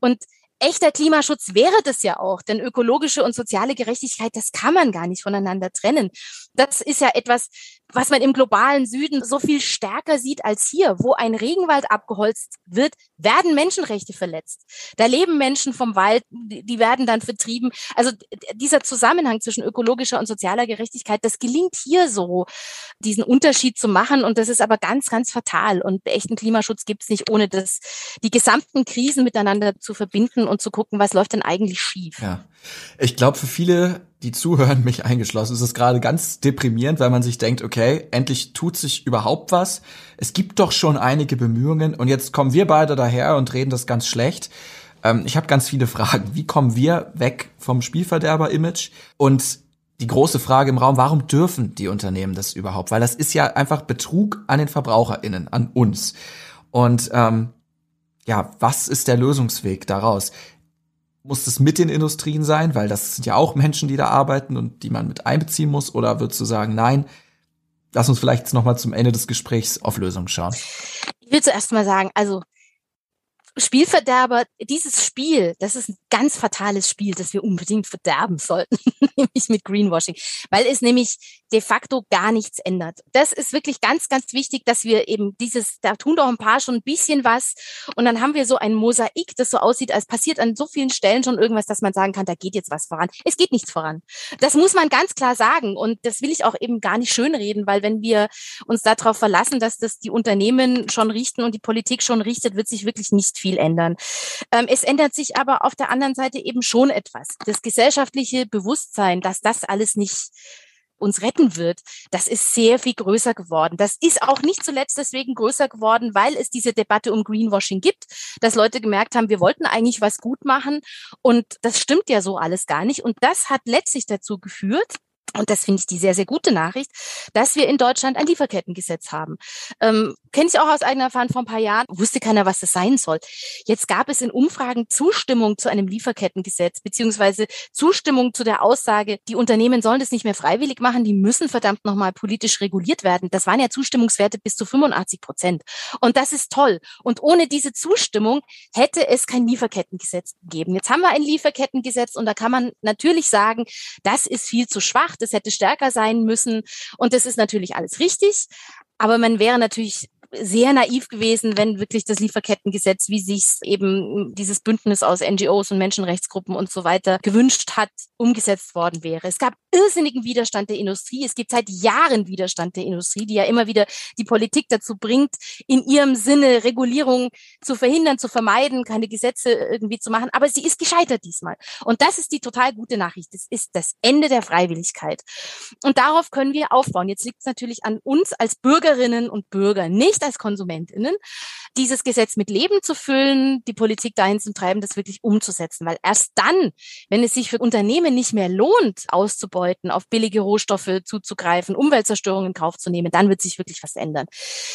Und echter Klimaschutz wäre das ja auch, denn ökologische und soziale Gerechtigkeit, das kann man gar nicht voneinander trennen. Das ist ja etwas, was man im globalen Süden so viel stärker sieht als hier, wo ein Regenwald abgeholzt wird, werden Menschenrechte verletzt. Da leben Menschen vom Wald, die werden dann vertrieben. Also dieser Zusammenhang zwischen ökologischer und sozialer Gerechtigkeit, das gelingt hier so, diesen Unterschied zu machen. Und das ist aber ganz, ganz fatal. Und echten Klimaschutz gibt es nicht, ohne das, die gesamten Krisen miteinander zu verbinden und zu gucken, was läuft denn eigentlich schief. Ja. Ich glaube, für viele die zuhören, mich eingeschlossen, ist es gerade ganz deprimierend, weil man sich denkt, okay, endlich tut sich überhaupt was. Es gibt doch schon einige Bemühungen und jetzt kommen wir beide daher und reden das ganz schlecht. Ähm, ich habe ganz viele Fragen. Wie kommen wir weg vom Spielverderber-Image? Und die große Frage im Raum, warum dürfen die Unternehmen das überhaupt? Weil das ist ja einfach Betrug an den VerbraucherInnen, an uns. Und ähm, ja, was ist der Lösungsweg daraus? Muss es mit den Industrien sein, weil das sind ja auch Menschen, die da arbeiten und die man mit einbeziehen muss? Oder würdest du sagen, nein, lass uns vielleicht noch mal zum Ende des Gesprächs auf Lösungen schauen? Ich will zuerst mal sagen, also Spielverderber, dieses Spiel, das ist ein ganz fatales Spiel, das wir unbedingt verderben sollten, nämlich mit Greenwashing, weil es nämlich de facto gar nichts ändert. Das ist wirklich ganz, ganz wichtig, dass wir eben dieses, da tun doch ein paar schon ein bisschen was und dann haben wir so ein Mosaik, das so aussieht, als passiert an so vielen Stellen schon irgendwas, dass man sagen kann, da geht jetzt was voran. Es geht nichts voran. Das muss man ganz klar sagen und das will ich auch eben gar nicht schönreden, weil wenn wir uns darauf verlassen, dass das die Unternehmen schon richten und die Politik schon richtet, wird sich wirklich nicht viel ändern. Ähm, es ändert sich aber auf der anderen Seite eben schon etwas. Das gesellschaftliche Bewusstsein, dass das alles nicht uns retten wird, das ist sehr viel größer geworden. Das ist auch nicht zuletzt deswegen größer geworden, weil es diese Debatte um Greenwashing gibt, dass Leute gemerkt haben, wir wollten eigentlich was gut machen und das stimmt ja so alles gar nicht. Und das hat letztlich dazu geführt, und das finde ich die sehr, sehr gute Nachricht, dass wir in Deutschland ein Lieferkettengesetz haben. Ähm, Kenne ich auch aus eigener Erfahrung vor ein paar Jahren, wusste keiner, was das sein soll. Jetzt gab es in Umfragen Zustimmung zu einem Lieferkettengesetz, beziehungsweise Zustimmung zu der Aussage, die Unternehmen sollen das nicht mehr freiwillig machen, die müssen verdammt nochmal politisch reguliert werden. Das waren ja Zustimmungswerte bis zu 85 Prozent. Und das ist toll. Und ohne diese Zustimmung hätte es kein Lieferkettengesetz gegeben. Jetzt haben wir ein Lieferkettengesetz und da kann man natürlich sagen, das ist viel zu schwach das hätte stärker sein müssen. Und das ist natürlich alles richtig. Aber man wäre natürlich sehr naiv gewesen, wenn wirklich das Lieferkettengesetz, wie sich eben dieses Bündnis aus NGOs und Menschenrechtsgruppen und so weiter gewünscht hat, umgesetzt worden wäre. Es gab irrsinnigen Widerstand der Industrie. Es gibt seit Jahren Widerstand der Industrie, die ja immer wieder die Politik dazu bringt, in ihrem Sinne Regulierung zu verhindern, zu vermeiden, keine Gesetze irgendwie zu machen. Aber sie ist gescheitert diesmal. Und das ist die total gute Nachricht. Das ist das Ende der Freiwilligkeit. Und darauf können wir aufbauen. Jetzt liegt es natürlich an uns als Bürgerinnen und Bürger, nicht nicht als Konsumentinnen, dieses Gesetz mit Leben zu füllen, die Politik dahin zu treiben, das wirklich umzusetzen. Weil erst dann, wenn es sich für Unternehmen nicht mehr lohnt, auszubeuten, auf billige Rohstoffe zuzugreifen, Umweltzerstörung in Kauf zu nehmen, dann wird sich wirklich was ändern.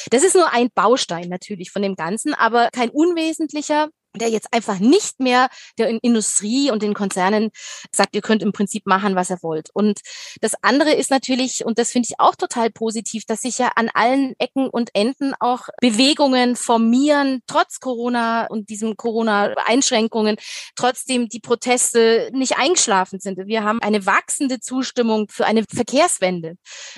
Das ist nur ein Baustein natürlich von dem Ganzen, aber kein unwesentlicher der jetzt einfach nicht mehr der Industrie und den Konzernen sagt, ihr könnt im Prinzip machen, was ihr wollt. Und das andere ist natürlich, und das finde ich auch total positiv, dass sich ja an allen Ecken und Enden auch Bewegungen formieren, trotz Corona und diesen Corona-Einschränkungen, trotzdem die Proteste nicht eingeschlafen sind. Wir haben eine wachsende Zustimmung für eine Verkehrswende.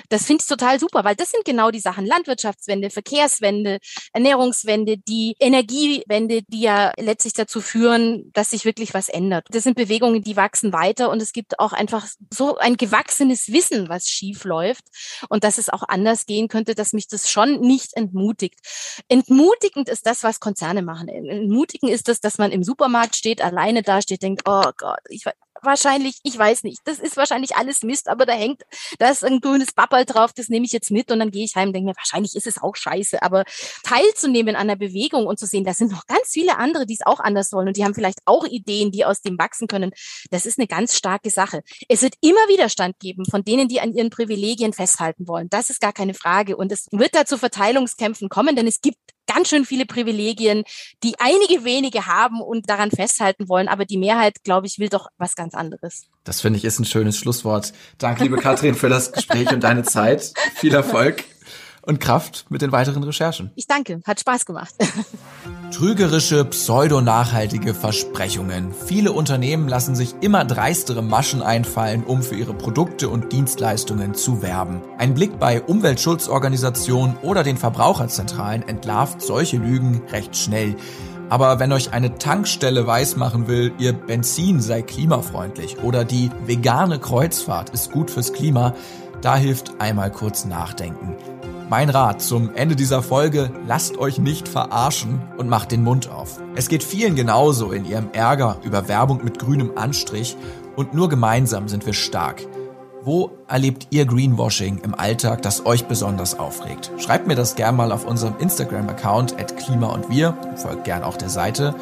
Das finde ich total super, weil das sind genau die Sachen. Landwirtschaftswende, Verkehrswende, Ernährungswende, die Energiewende, die ja letztlich dazu führen, dass sich wirklich was ändert. Das sind Bewegungen, die wachsen weiter und es gibt auch einfach so ein gewachsenes Wissen, was schief läuft und dass es auch anders gehen könnte, dass mich das schon nicht entmutigt. Entmutigend ist das, was Konzerne machen. Entmutigend ist das, dass man im Supermarkt steht, alleine da steht, denkt, oh Gott, ich wahrscheinlich, ich weiß nicht, das ist wahrscheinlich alles Mist, aber da hängt, da ist ein grünes Bappel drauf, das nehme ich jetzt mit und dann gehe ich heim und denke mir, wahrscheinlich ist es auch scheiße, aber teilzunehmen an der Bewegung und zu sehen, da sind noch ganz viele andere, die es auch anders wollen und die haben vielleicht auch Ideen, die aus dem wachsen können, das ist eine ganz starke Sache. Es wird immer Widerstand geben von denen, die an ihren Privilegien festhalten wollen. Das ist gar keine Frage und es wird da zu Verteilungskämpfen kommen, denn es gibt ganz schön viele Privilegien, die einige wenige haben und daran festhalten wollen. Aber die Mehrheit, glaube ich, will doch was ganz anderes. Das finde ich ist ein schönes Schlusswort. Danke, liebe Katrin, für das Gespräch und deine Zeit. Viel Erfolg und Kraft mit den weiteren Recherchen. Ich danke, hat Spaß gemacht. Trügerische, pseudo-nachhaltige Versprechungen. Viele Unternehmen lassen sich immer dreistere Maschen einfallen, um für ihre Produkte und Dienstleistungen zu werben. Ein Blick bei Umweltschutzorganisationen oder den Verbraucherzentralen entlarvt solche Lügen recht schnell. Aber wenn euch eine Tankstelle weismachen will, ihr Benzin sei klimafreundlich oder die vegane Kreuzfahrt ist gut fürs Klima, da hilft einmal kurz nachdenken. Mein Rat zum Ende dieser Folge, lasst euch nicht verarschen und macht den Mund auf. Es geht vielen genauso in ihrem Ärger über Werbung mit grünem Anstrich und nur gemeinsam sind wir stark. Wo erlebt ihr Greenwashing im Alltag, das euch besonders aufregt? Schreibt mir das gerne mal auf unserem Instagram-Account at klima und wir, folgt gern auch der Seite.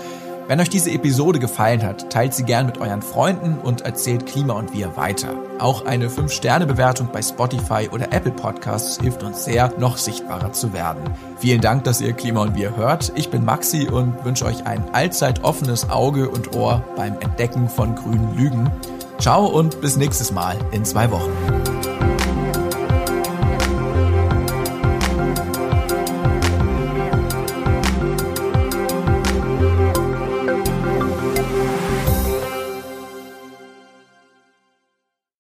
Wenn euch diese Episode gefallen hat, teilt sie gern mit euren Freunden und erzählt Klima und wir weiter. Auch eine 5-Sterne-Bewertung bei Spotify oder Apple Podcasts hilft uns sehr, noch sichtbarer zu werden. Vielen Dank, dass ihr Klima und wir hört. Ich bin Maxi und wünsche euch ein allzeit offenes Auge und Ohr beim Entdecken von grünen Lügen. Ciao und bis nächstes Mal in zwei Wochen.